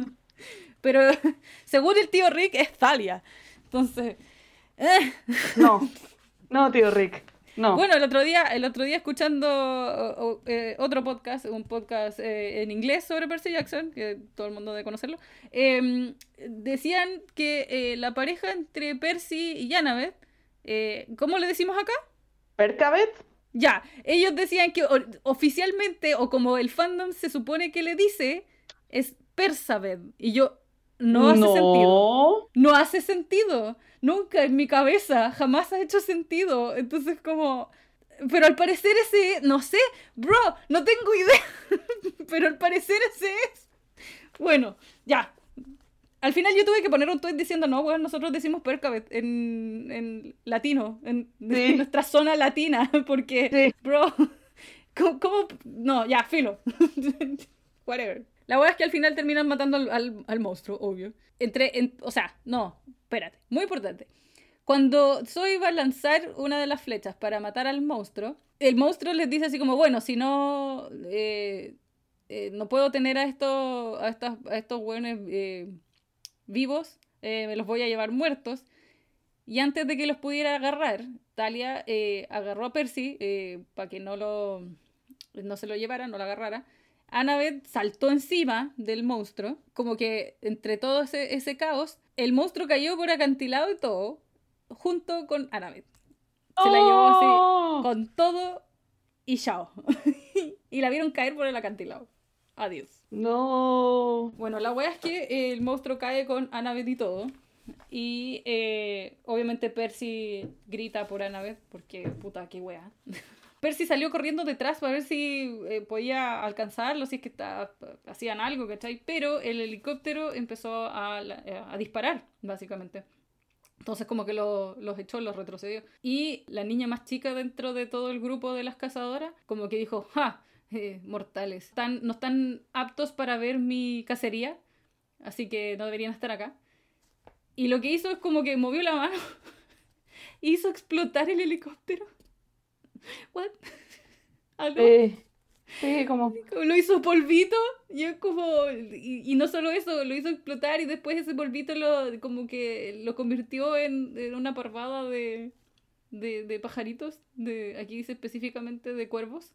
pero según el tío Rick es Thalia. Entonces, eh. No, no, tío Rick. No. Bueno, el otro día, el otro día escuchando o- o, eh, otro podcast, un podcast eh, en inglés sobre Percy Jackson, que todo el mundo debe conocerlo, eh, decían que la pareja entre Percy y Annabeth, eh, ¿cómo le decimos acá? Percabet. Ya, ellos decían que oficialmente, o como el fandom se supone que le dice, es Persabeth. Y yo, no hace sentido. No hace sentido. Nunca en mi cabeza. Jamás ha hecho sentido. Entonces como... Pero al parecer ese... No sé. Bro, no tengo idea. Pero al parecer ese es. Bueno, ya. Al final yo tuve que poner un tweet diciendo, no, weón, nosotros decimos Percabet en, en latino, en, Sí. en nuestra zona latina, porque, Sí. bro, ¿Cómo, cómo? No, ya, filo. Whatever. La verdad es que al final terminan matando al, al, al monstruo, obvio. Entre, en- o sea, no, espérate, muy importante. Cuando Zoe va a lanzar una de las flechas para matar al monstruo, el monstruo les dice así como, bueno, si no, eh, eh, no puedo tener a estos, a estas, a estos eh, vivos, eh, me los voy a llevar muertos. Y antes de que los pudiera agarrar, Talia eh, agarró a Percy para que no, lo, no se lo llevara, no lo agarrara. Annabeth saltó encima del monstruo, como que entre todo ese, ese caos, el monstruo cayó por acantilado y todo, junto con Annabeth. Se la llevó así, ¡Oh! con todo y chao. y la vieron caer por el acantilado. Adiós. No. Bueno, la wea es que el monstruo cae con Annabeth y todo. Y eh, obviamente Percy grita por Annabeth, porque puta, qué wea. Percy salió corriendo detrás para ver si eh, podía alcanzarlo, si es que está- hacían algo, ¿cachai? Pero el helicóptero empezó a, a disparar, básicamente. Entonces como que lo- los echó, los retrocedió. Y la niña más chica dentro de todo el grupo de las cazadoras, como que dijo, ¡ja! Eh, mortales, están, no están aptos para ver mi cacería, así que no deberían estar acá. Y lo que hizo es como que movió la mano hizo explotar el helicóptero. What? ¿Algo? Sí. Sí, como. Lo hizo polvito y es como y, y no solo eso, lo hizo explotar y después ese polvito lo como que lo convirtió en, en una parvada de, de, de pajaritos, de aquí dice específicamente de cuervos.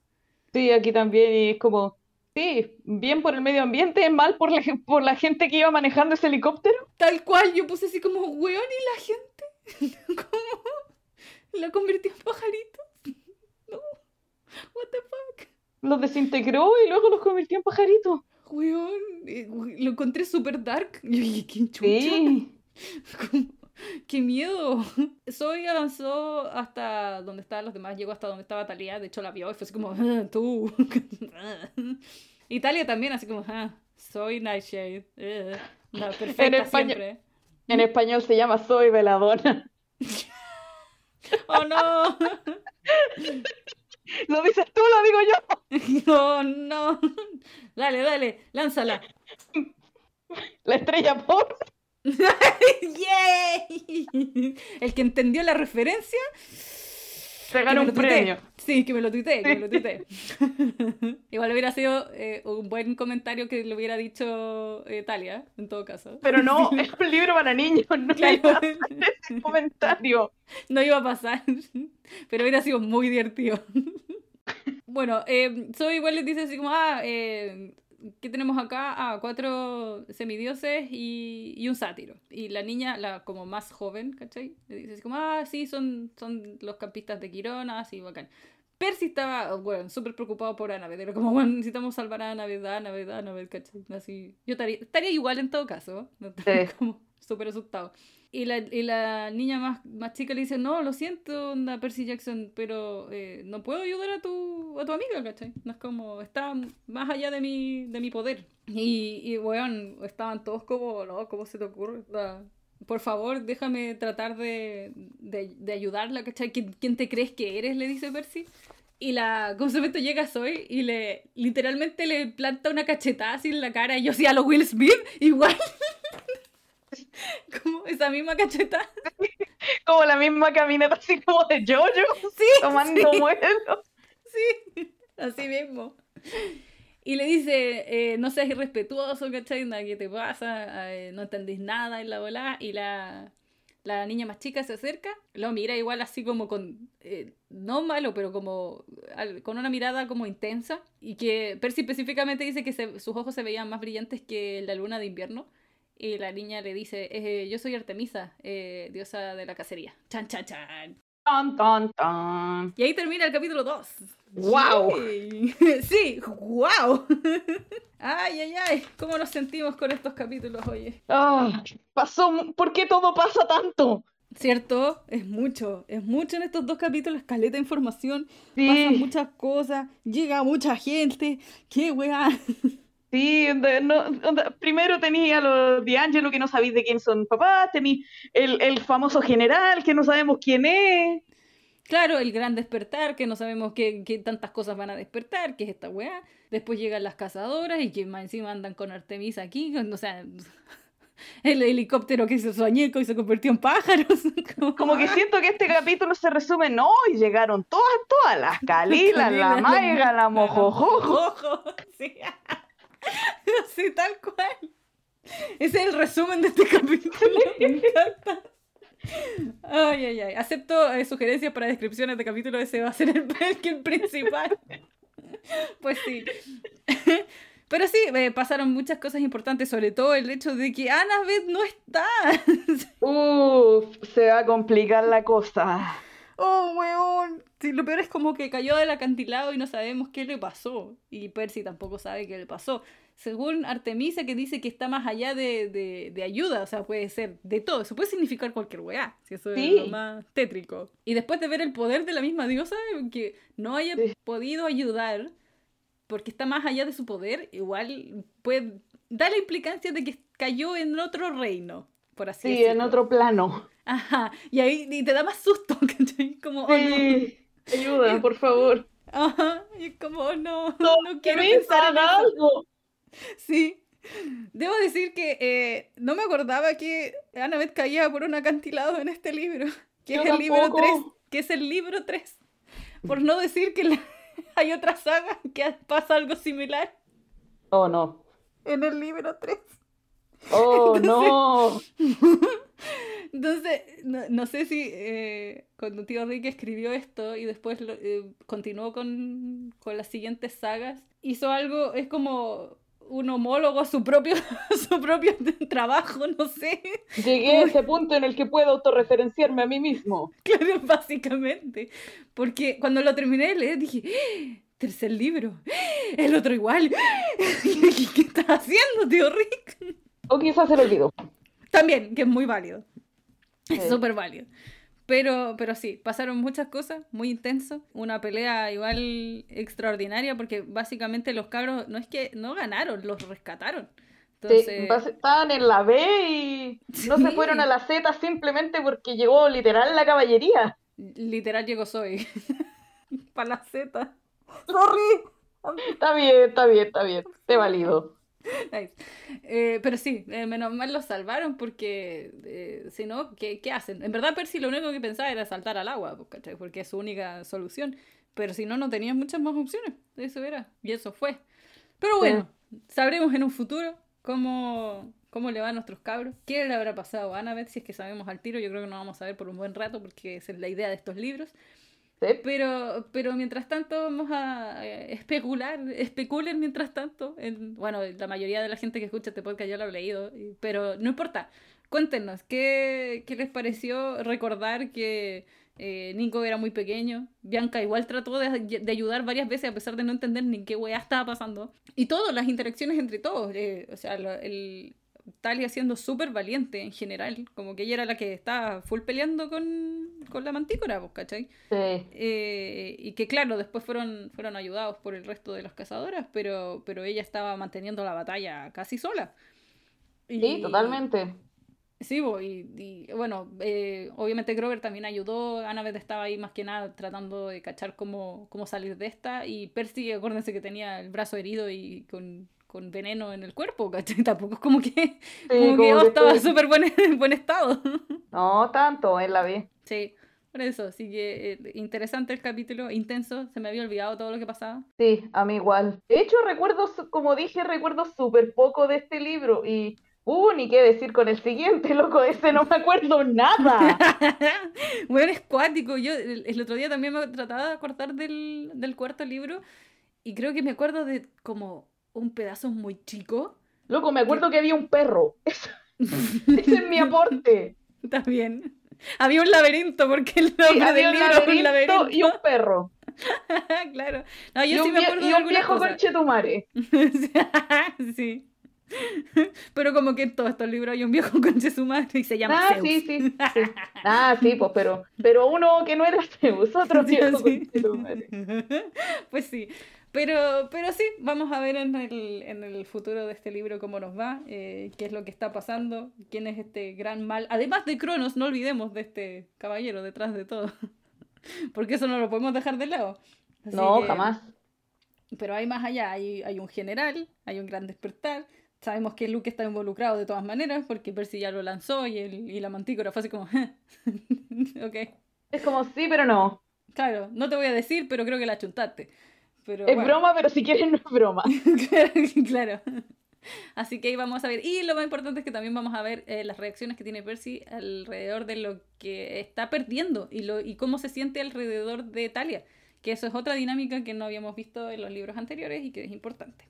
Sí, aquí también. Y es como. Sí, bien por el medio ambiente, mal por la, por la gente que iba manejando ese helicóptero. Tal cual, yo puse así como, weón, ¿y la gente? ¿Cómo? ¿La convirtió en pajarito? No. What the fuck? Los desintegró y luego los convirtió en pajaritos. Weón, eh, lo encontré súper dark. Y yo dije, ¿quién chucha? Sí. Como, ¡Qué miedo! Zoe avanzó hasta donde estaban los demás, llegó hasta donde estaba Talia, de hecho la vio y fue así como, "Ah, tú. y Talia también, así como, ah, soy Nightshade. eh, La perfecta español- siempre. En español se llama Soy Veladona. ¡Oh no! Lo dices tú, lo digo yo. ¡Oh no! Dale, dale, lánzala. La estrella por. ¡Yay! El que entendió la referencia Se gana un premio. Sí, que me lo tuiteé, que me lo tuiteé. Igual hubiera sido eh, un buen comentario que le hubiera dicho eh, Talia, en todo caso. Pero no, es un libro para niños, no Claro, iba a hacer ese comentario. no iba a pasar, pero hubiera sido muy divertido. Bueno, eh, Zoe igual les dice así como, ah, eh, ¿qué tenemos acá? Ah, cuatro semidioses y, y un sátiro. Y la niña, la como más joven, ¿cachai? Le dice así como, ah, sí, son, son los campistas de Quirona, así, bacán. Percy estaba, bueno, súper preocupado por Annabeth. Era como, bueno, necesitamos salvar a Annabeth, Annabeth, Annabeth, ¿cachai? Así, yo estaría, estaría igual en todo caso, ¿no? Sí. como súper asustado. Y la, y la niña más, más chica le dice, no, lo siento, onda Percy Jackson, pero eh, no puedo ayudar a tu, a tu amiga, ¿cachai? No es como, está más allá de mi, de mi poder. Y, y weón, estaban todos como, no, ¿cómo se te ocurre? Por favor, déjame tratar de, de, de ayudarla, ¿cachai? ¿Quién, quién te crees que eres? Le dice Percy. Y la consumente llega Zoe y le literalmente le planta una cachetada así en la cara. Y yo sí a lo Will Smith, igual. como esa misma cachetada. Como la misma caminata así como de Jojo, Sí, tomando sí, sí, así mismo. Y le dice, eh, no seas irrespetuoso, ¿cachai? ¿Qué te pasa? Eh, no entendís nada en la bola. Y la, la niña más chica se acerca, lo mira igual así como con, eh, no malo, pero como al- con una mirada como intensa. Y que Percy específicamente dice que se- sus ojos se veían más brillantes que la luna de invierno. Y la niña le dice, eh, yo soy Artemisa, eh, diosa de la cacería. Chan, chan, chan. Tan, tan, tan. Y ahí termina el capítulo 2. ¡Guau! Sí, sí, wow. Ay, ay, ay, ¿cómo nos sentimos con estos capítulos, oye? Ah, pasó, ¿por qué todo pasa tanto? ¿Cierto? Es mucho, es mucho en estos dos capítulos, caleta de información, Sí. pasan muchas cosas, llega mucha gente, qué weá. Sí, onda, no, onda, primero tenía a los D'Angelo que no sabéis de quién son papás, tení el, el famoso general que no sabemos quién es. Claro, el gran despertar, que no sabemos qué, qué tantas cosas van a despertar, que es esta weá. Después llegan las cazadoras y que más encima andan con Artemisa aquí. O sea, el helicóptero que se soñeco y se convirtió en pájaros. Como, como que siento que este capítulo se resume, no, y llegaron todas, todas, las calilas, la maiga, la mojojojo. Sí. sí, tal cual. Ese es el resumen de este capítulo. Me encanta. Ay, ay, ay. Acepto eh, sugerencias para descripciones de capítulo. Ese va a ser el, el principal. Pues sí. Pero sí, eh, pasaron muchas cosas importantes, sobre todo el hecho de que Annabeth no está. Uf, se va a complicar la cosa. Oh, weón. Sí, lo peor es como que cayó del acantilado y no sabemos qué le pasó. Y Percy tampoco sabe qué le pasó. Según Artemisa, que dice que está más allá de, de, de ayuda, o sea, puede ser de todo. Eso puede significar cualquier weá, si eso Sí. es lo más tétrico. Y después de ver el poder de la misma diosa, que no haya Sí. podido ayudar, porque está más allá de su poder, igual puede da la implicancia de que cayó en otro reino, por así Sí, decirlo. en otro plano. Ajá, y ahí y te da más susto, ¿cachai? Como, oh no. Sí, ayuda, por favor. Ajá, y es como, oh no, No, no quiero pensar en algo. Sí. Debo decir que eh, no me acordaba que Annabeth caía por un acantilado en este libro, que Yo es el libro tampoco. 3, que es el libro 3. Por no decir que la- hay otra saga que pasa algo similar Oh, no. en el libro 3. Oh, no. Entonces, no, no sé si eh, cuando tío Rick escribió esto y después lo- eh, continuó con, con las siguientes sagas, hizo algo, es como un homólogo a su propio, a su propio trabajo, no sé, Llegué a ese punto en el que puedo autorreferenciarme a mí mismo. claro, básicamente. Porque cuando lo terminé de leer dije, "¡Ah! tercer libro, ¡Ah! el otro igual, ¿qué, qué estás haciendo, tío Rick? O quizás se lo olvidó. También, que es muy válido. Es súper válido. Pero, pero sí, pasaron muchas cosas, muy intenso. Una pelea igual extraordinaria, porque básicamente los cabros no es que no ganaron, los rescataron. Entonces, estaban en la B y no se fueron a la Z simplemente porque llegó literal la caballería. literal llegó Zoe. Para la Z. Sorry. Está bien, está bien, está bien. Te valido. Nice. Eh, pero sí, eh, menos mal los salvaron porque eh, si no, ¿qué, qué hacen? En verdad Percy lo único que pensaba era saltar al agua, pues, ¿cachai? porque es su única solución. Pero si no, no tenían muchas más opciones. Eso era. Y eso fue. Pero bueno, sabremos en un futuro cómo, cómo le va a nuestros cabros. ¿Qué le habrá pasado a Annabeth? Si es que sabemos al tiro, yo creo que no vamos a ver por un buen rato porque esa es la idea de estos libros. Pero, pero mientras tanto vamos a eh, especular, especulen mientras tanto. En, bueno, la mayoría de la gente que escucha este podcast ya lo ha leído, pero no importa. Cuéntenos, ¿qué, qué les pareció recordar que eh, Nico era muy pequeño? Bianca igual trató de, de ayudar varias veces a pesar de no entender ni qué weá estaba pasando. Y todo, las interacciones entre todos. eh, o sea, el, Talia siendo súper valiente en general. Como que ella era la que estaba full peleando con, con la mantícora, pues, ¿cachai? Sí. Eh, y que claro, después fueron, fueron ayudados por el resto de las cazadoras, pero, pero ella estaba manteniendo la batalla casi sola. Sí, totalmente. Sí, bo, y, y, bueno, eh, obviamente Grover también ayudó, Annabeth estaba ahí más que nada tratando de cachar cómo, cómo salir de esta, y Percy, acuérdense que tenía el brazo herido y con, con veneno en el cuerpo, ¿cachai? Tampoco es como que, Sí, como que estaba súper buen, en buen estado. No tanto, en la B. Sí, por eso, así que eh, interesante el capítulo, intenso, se me había olvidado todo lo que pasaba. Sí, a mí igual. De hecho, recuerdo, como dije, recuerdo súper poco de este libro y, uh, ni qué decir con el siguiente, loco, ese no me acuerdo nada. bueno, es cuático. Yo el, el otro día también me trataba de acordar del, del cuarto libro y creo que me acuerdo de como un pedazo muy chico. Loco, me acuerdo que había un perro. Ese, ese es mi aporte. Está bien. Había un laberinto porque el Sí, nombre había del libro es un laberinto y un perro. claro. No, Y yo sí un, me acuerdo y de un viejo conchetumare. sí. Pero como que en todos estos libros hay un viejo conche su madre y se llama Ah, Zeus. sí, sí, sí. Ah, sí, pues, pero, pero uno que no era Zeus, otro Sí, viejo sí. conchetumare. Pues sí. Pero, pero sí, vamos a ver en el, en el futuro de este libro cómo nos va, eh, qué es lo que está pasando, quién es este gran mal. Además de Cronos, no olvidemos de este caballero detrás de todo. Porque eso no lo podemos dejar de lado. Así No, que- jamás. Pero hay más allá, hay, hay un general, hay un gran despertar. Sabemos que Luke está involucrado de todas maneras, porque Percy ya lo lanzó y, el, y la mantícora fue así como, ok. Es como sí, pero no. Claro, no te voy a decir, pero creo que la chuntaste. Pero, Es bueno. broma, pero si quieres no es broma. claro. Así que ahí vamos a ver. Y lo más importante es que también vamos a ver eh, las reacciones que tiene Percy alrededor de lo que está perdiendo y, lo, y cómo se siente alrededor de Talia. Que eso es otra dinámica que no habíamos visto en los libros anteriores y que es importante.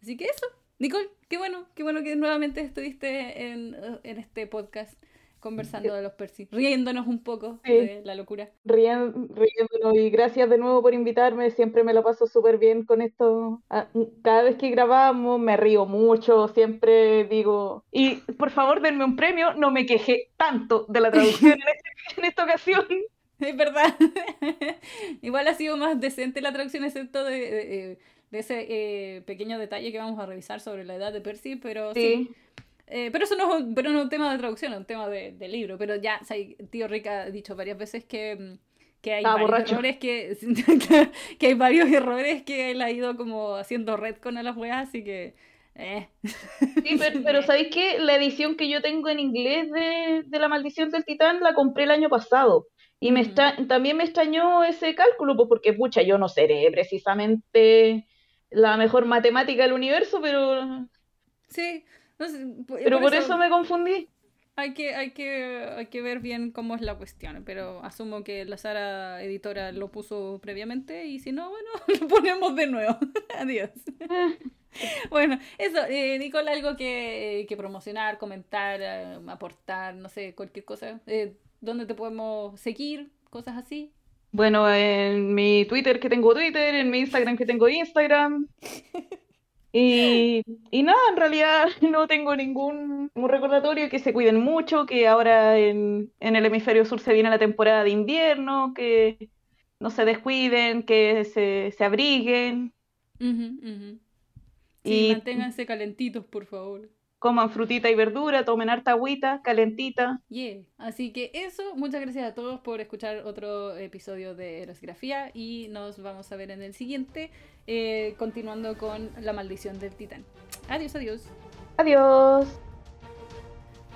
Así que eso. Nicole, qué bueno, qué bueno que nuevamente estuviste en, en este podcast conversando de los Percy, riéndonos un poco Sí. de la locura. Rien- riéndonos y gracias de nuevo por invitarme, siempre me lo paso súper bien con esto. Ah, Cada vez que grabamos me río mucho, siempre digo, y por favor denme un premio, no me quejé tanto de la traducción en, este- en esta ocasión. Es verdad. Igual ha sido más decente la traducción, excepto de, de- de ese eh, pequeño detalle que vamos a revisar sobre la edad de Percy, pero sí. Sí, Eh, pero eso no es, un, pero no es un tema de traducción, es un tema de, de libro. Pero ya, o sea, tío Rick ha dicho varias veces que, mm, que hay Estaba varios borracho. errores que, que hay varios errores que él ha ido como haciendo retcon a las weas, así que eh. sí, pero, pero ¿sabéis qué? La edición que yo tengo en inglés de, de La Maldición del Titán la compré el año pasado. Y me Ujú. extra- también me extrañó ese cálculo, pues porque, pucha, yo no seré precisamente la mejor matemática del universo, pero, Sí, no sé, po- pero por eso me confundí. Hay que, hay que, hay que ver bien cómo es la cuestión, pero asumo que la Sara editora lo puso previamente y si no, bueno, lo ponemos de nuevo. Adiós. Bueno, eso, eh, Nicole, algo que, que promocionar, comentar, eh, aportar, no sé, cualquier cosa. Eh, ¿dónde te podemos seguir? Cosas así. Bueno, en mi Twitter que tengo Twitter, en mi Instagram que tengo Instagram. Y, y nada, en realidad no tengo ningún un recordatorio, que se cuiden mucho, que ahora en, en el hemisferio sur se viene la temporada de invierno, que no se descuiden, que se, se abriguen. Sí, y manténganse calentitos, por favor. Coman frutita y verdura, tomen harta agüita, calentita. Yeah. Así que eso, muchas gracias a todos por escuchar otro episodio de Erosgrafía y nos vamos a ver en el siguiente, eh, continuando con La maldición del titán. Adiós, adiós. Adiós.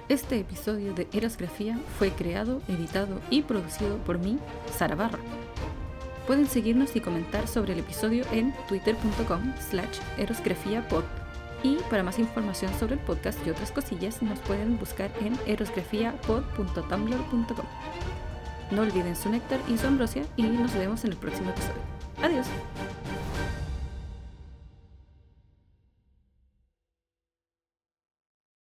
Este episodio de Erosgrafía fue creado, editado y producido por mí, Sara Barra. Pueden seguirnos y comentar sobre el episodio en twitter.com slash erosgrafiapod y para más información sobre el podcast y otras cosillas nos pueden buscar en erosgrafiapod.tumblr.com. No olviden su néctar y su ambrosia y nos vemos en el próximo episodio. Adiós.